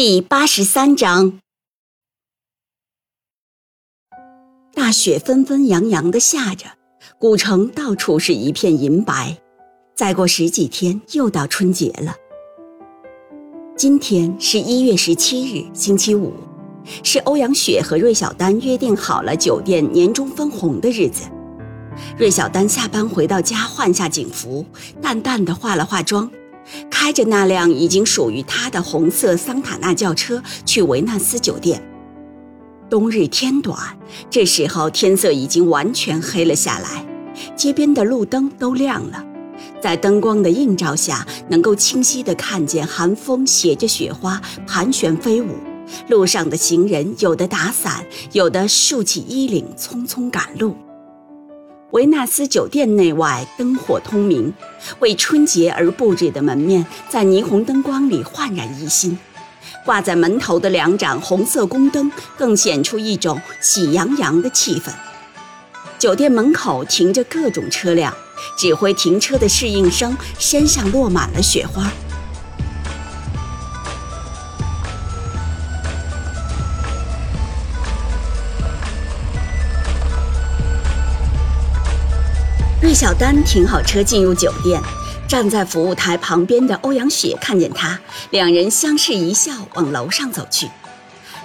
第八十三章，大雪纷纷扬扬的下着，古城到处是一片银白。再过十几天，又到春节了。今天是一月十七日，星期五，是欧阳雪和芮小丹约定好了酒店年终分红的日子。芮小丹下班回到家，换下警服，淡淡的化了化妆。开着那辆已经属于他的红色桑塔纳轿车去维纳斯酒店。冬日天短，这时候天色已经完全黑了下来，街边的路灯都亮了，在灯光的映照下，能够清晰地看见寒风携着雪花盘旋飞舞，路上的行人有的打伞，有的竖起衣领匆匆赶路。维纳斯酒店内外灯火通明，为春节而布置的门面在霓虹灯光里焕然一新。挂在门头的两盏红色宫灯更显出一种喜洋洋的气氛。酒店门口停着各种车辆，指挥停车的侍应生身上落满了雪花。芮小丹停好车，进入酒店。站在服务台旁边的欧阳雪看见他，两人相视一笑，往楼上走去。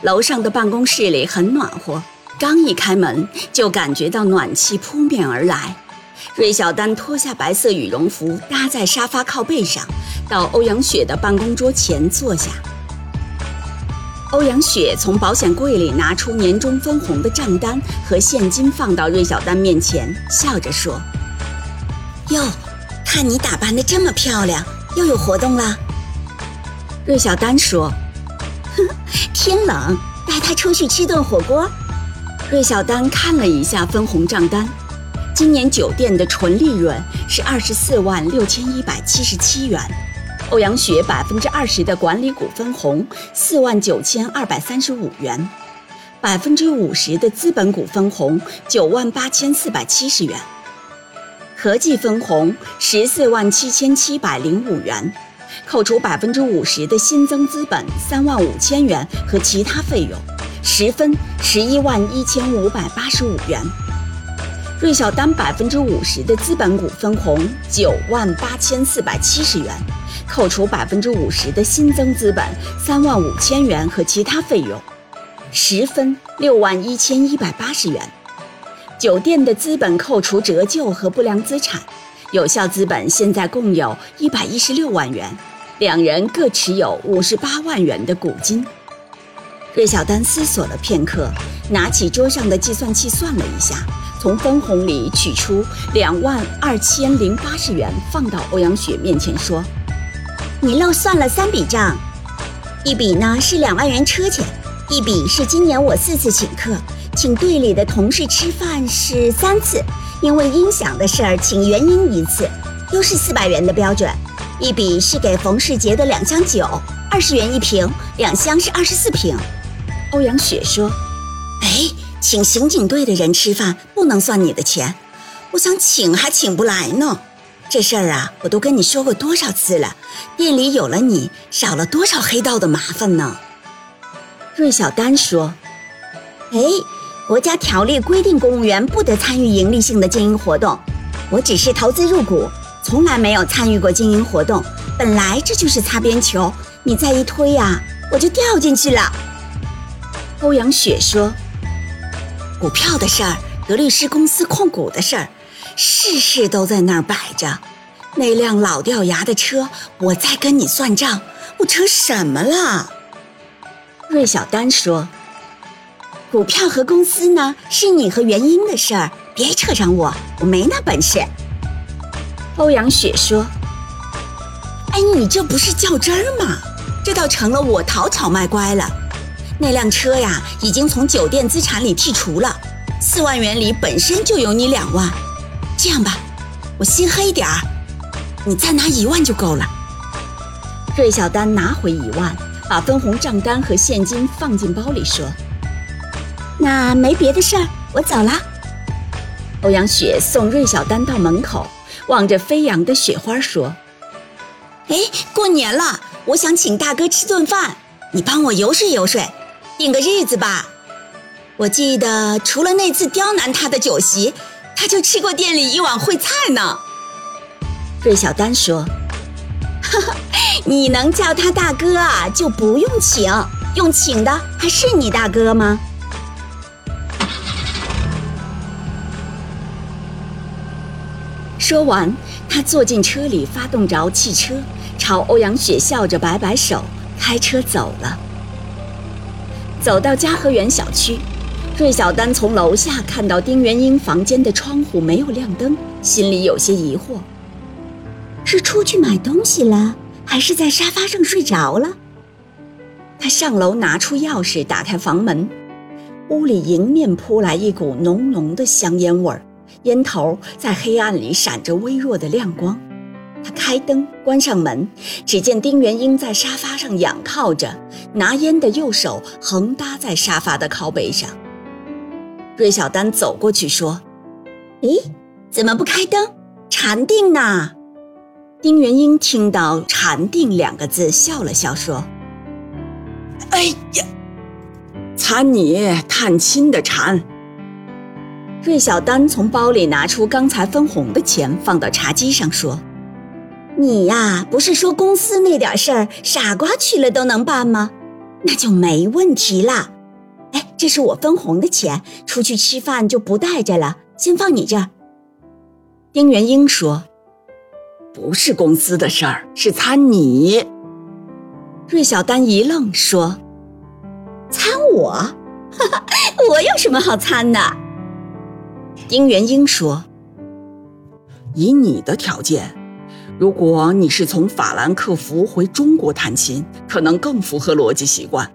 楼上的办公室里很暖和，刚一开门就感觉到暖气扑面而来。芮小丹脱下白色羽绒服，搭在沙发靠背上，到欧阳雪的办公桌前坐下。欧阳雪从保险柜里拿出年终分红的账单和现金，放到芮小丹面前，笑着说。哟，看你打扮的这么漂亮，又有活动了。芮小丹说：“哼，天冷，带他出去吃顿火锅。”芮小丹看了一下分红账单，今年酒店的纯利润是二十四万六千一百七十七元，欧阳雪百分之二十的管理股分红四万九千二百三十五元，百分之五十的资本股分红九万八千四百七十元。合计分红十四万七千七百零五元，扣除百分之五十的新增资本三万五千元和其他费用，十分十一万一千五百八十五元。芮小丹百分之五十的资本股分红九万八千四百七十元，扣除百分之五十的新增资本三万五千元和其他费用，十分六万一千一百八十元。酒店的资本扣除折旧和不良资产，有效资本现在共有一百一十六万元，两人各持有五十八万元的股金。芮小丹思索了片刻，拿起桌上的计算器算了一下，从分红里取出两万二千零八十元，放到欧阳雪面前说：“你漏算了三笔账，一笔呢是两万元车钱，一笔是今年我四次请客。”请队里的同事吃饭是三次，因为音响的事儿请原音一次，都是四百元的标准。一笔是给冯世杰的两箱酒，二十元一瓶，两箱是二十四瓶。欧阳雪说：“哎，请刑警队的人吃饭不能算你的钱，我想请还请不来呢。这事儿啊，我都跟你说过多少次了，店里有了你，少了多少黑道的麻烦呢？”芮小丹说：“哎。”国家条例规定，公务员不得参与盈利性的经营活动。我只是投资入股，从来没有参与过经营活动。本来这就是擦边球，你再一推呀，我就掉进去了。欧阳雪说：“股票的事儿，德律师公司控股的事儿，事事都在那儿摆着。那辆老掉牙的车，我在跟你算账，我扯什么了？”芮小丹说。股票和公司呢，是你和元英的事儿，别扯上我，我没那本事。欧阳雪说：“哎，你这不是较真儿吗？这倒成了我讨巧卖乖了。那辆车呀，已经从酒店资产里剔除了，四万元里本身就有你两万。这样吧，我心黑点儿，你再拿一万就够了。芮小丹拿回一万，把分红账单和现金放进包里，说：“那没别的事儿，我走了。”欧阳雪送芮小丹到门口，望着飞扬的雪花说：“哎，过年了，我想请大哥吃顿饭，你帮我游说游说，定个日子吧。我记得除了那次刁难他的酒席，他就吃过店里一碗烩菜呢。”芮小丹说：“哈哈。”你能叫他大哥啊，就不用请，用请的还是你大哥吗？说完，他坐进车里，发动着汽车，朝欧阳雪笑着摆摆手，开车走了。走到嘉禾园小区，芮小丹从楼下看到丁元英房间的窗户没有亮灯，心里有些疑惑：是出去买东西了？还是在沙发上睡着了。他上楼拿出钥匙，打开房门，屋里迎面扑来一股浓浓的香烟味儿，烟头在黑暗里闪着微弱的亮光。他开灯，关上门，只见丁元英在沙发上仰靠着，拿烟的右手横搭在沙发的靠背上。芮小丹走过去说：“咦，怎么不开灯？禅定呢？”丁元英听到“禅定”两个字，笑了笑说：“哎呀，参你探亲的禅。”芮小丹从包里拿出刚才分红的钱，放到茶几上说：“你呀，不是说公司那点事儿，傻瓜去了都能办吗？那就没问题啦。哎，这是我分红的钱，出去吃饭就不带着了，先放你这儿。”丁元英说。不是公司的事儿，是参你。芮小丹一愣，说：“参我？哈哈，我有什么好参的？”丁元英说：“以你的条件，如果你是从法兰克福回中国探亲，可能更符合逻辑习惯。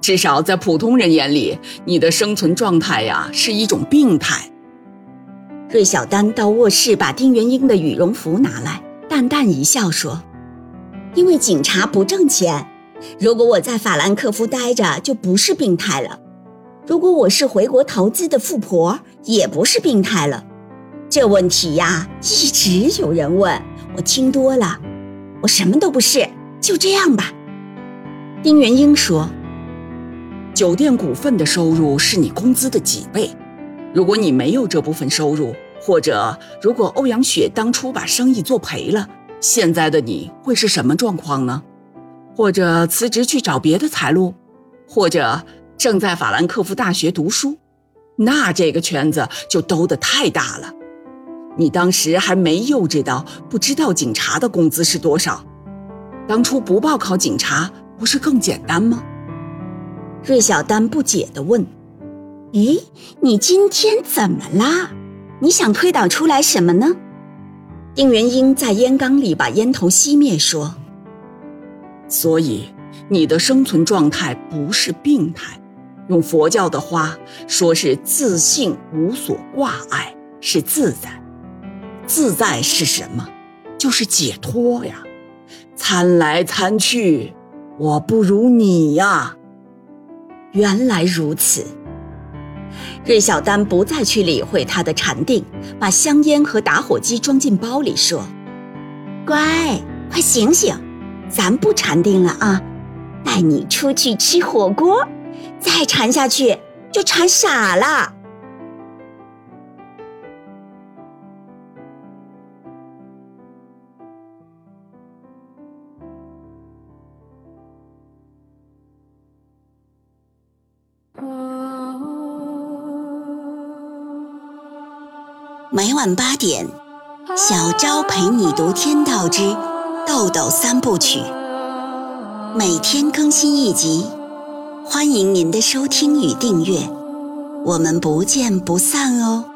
至少在普通人眼里，你的生存状态呀是一种病态。”芮小丹到卧室把丁元英的羽绒服拿来。淡淡一笑说：“因为警察不挣钱，如果我在法兰克福待着，就不是病态了；如果我是回国投资的富婆，也不是病态了。这问题呀，一直有人问，我听多了，我什么都不是，就这样吧。”丁元英说：“酒店股份的收入是你工资的几倍？如果你没有这部分收入。”或者，如果欧阳雪当初把生意做赔了，现在的你会是什么状况呢？或者辞职去找别的财路，或者正在法兰克福大学读书，那这个圈子就兜得太大了。你当时还没幼稚到不知道警察的工资是多少，当初不报考警察不是更简单吗？芮小丹不解地问：“咦，你今天怎么啦？”你想推导出来什么呢？丁元英在烟缸里把烟头熄灭，说：“所以你的生存状态不是病态，用佛教的话说是自信无所挂碍，是自在。自在是什么？就是解脱呀！参来参去，我不如你呀。原来如此。”芮小丹不再去理会他的禅定，把香烟和打火机装进包里，说：“乖，快醒醒，咱不禅定了啊，带你出去吃火锅，再缠下去就缠傻了。”每晚八点，小昭陪你读《天道之豆豆三部曲》，每天更新一集，欢迎您的收听与订阅，我们不见不散哦。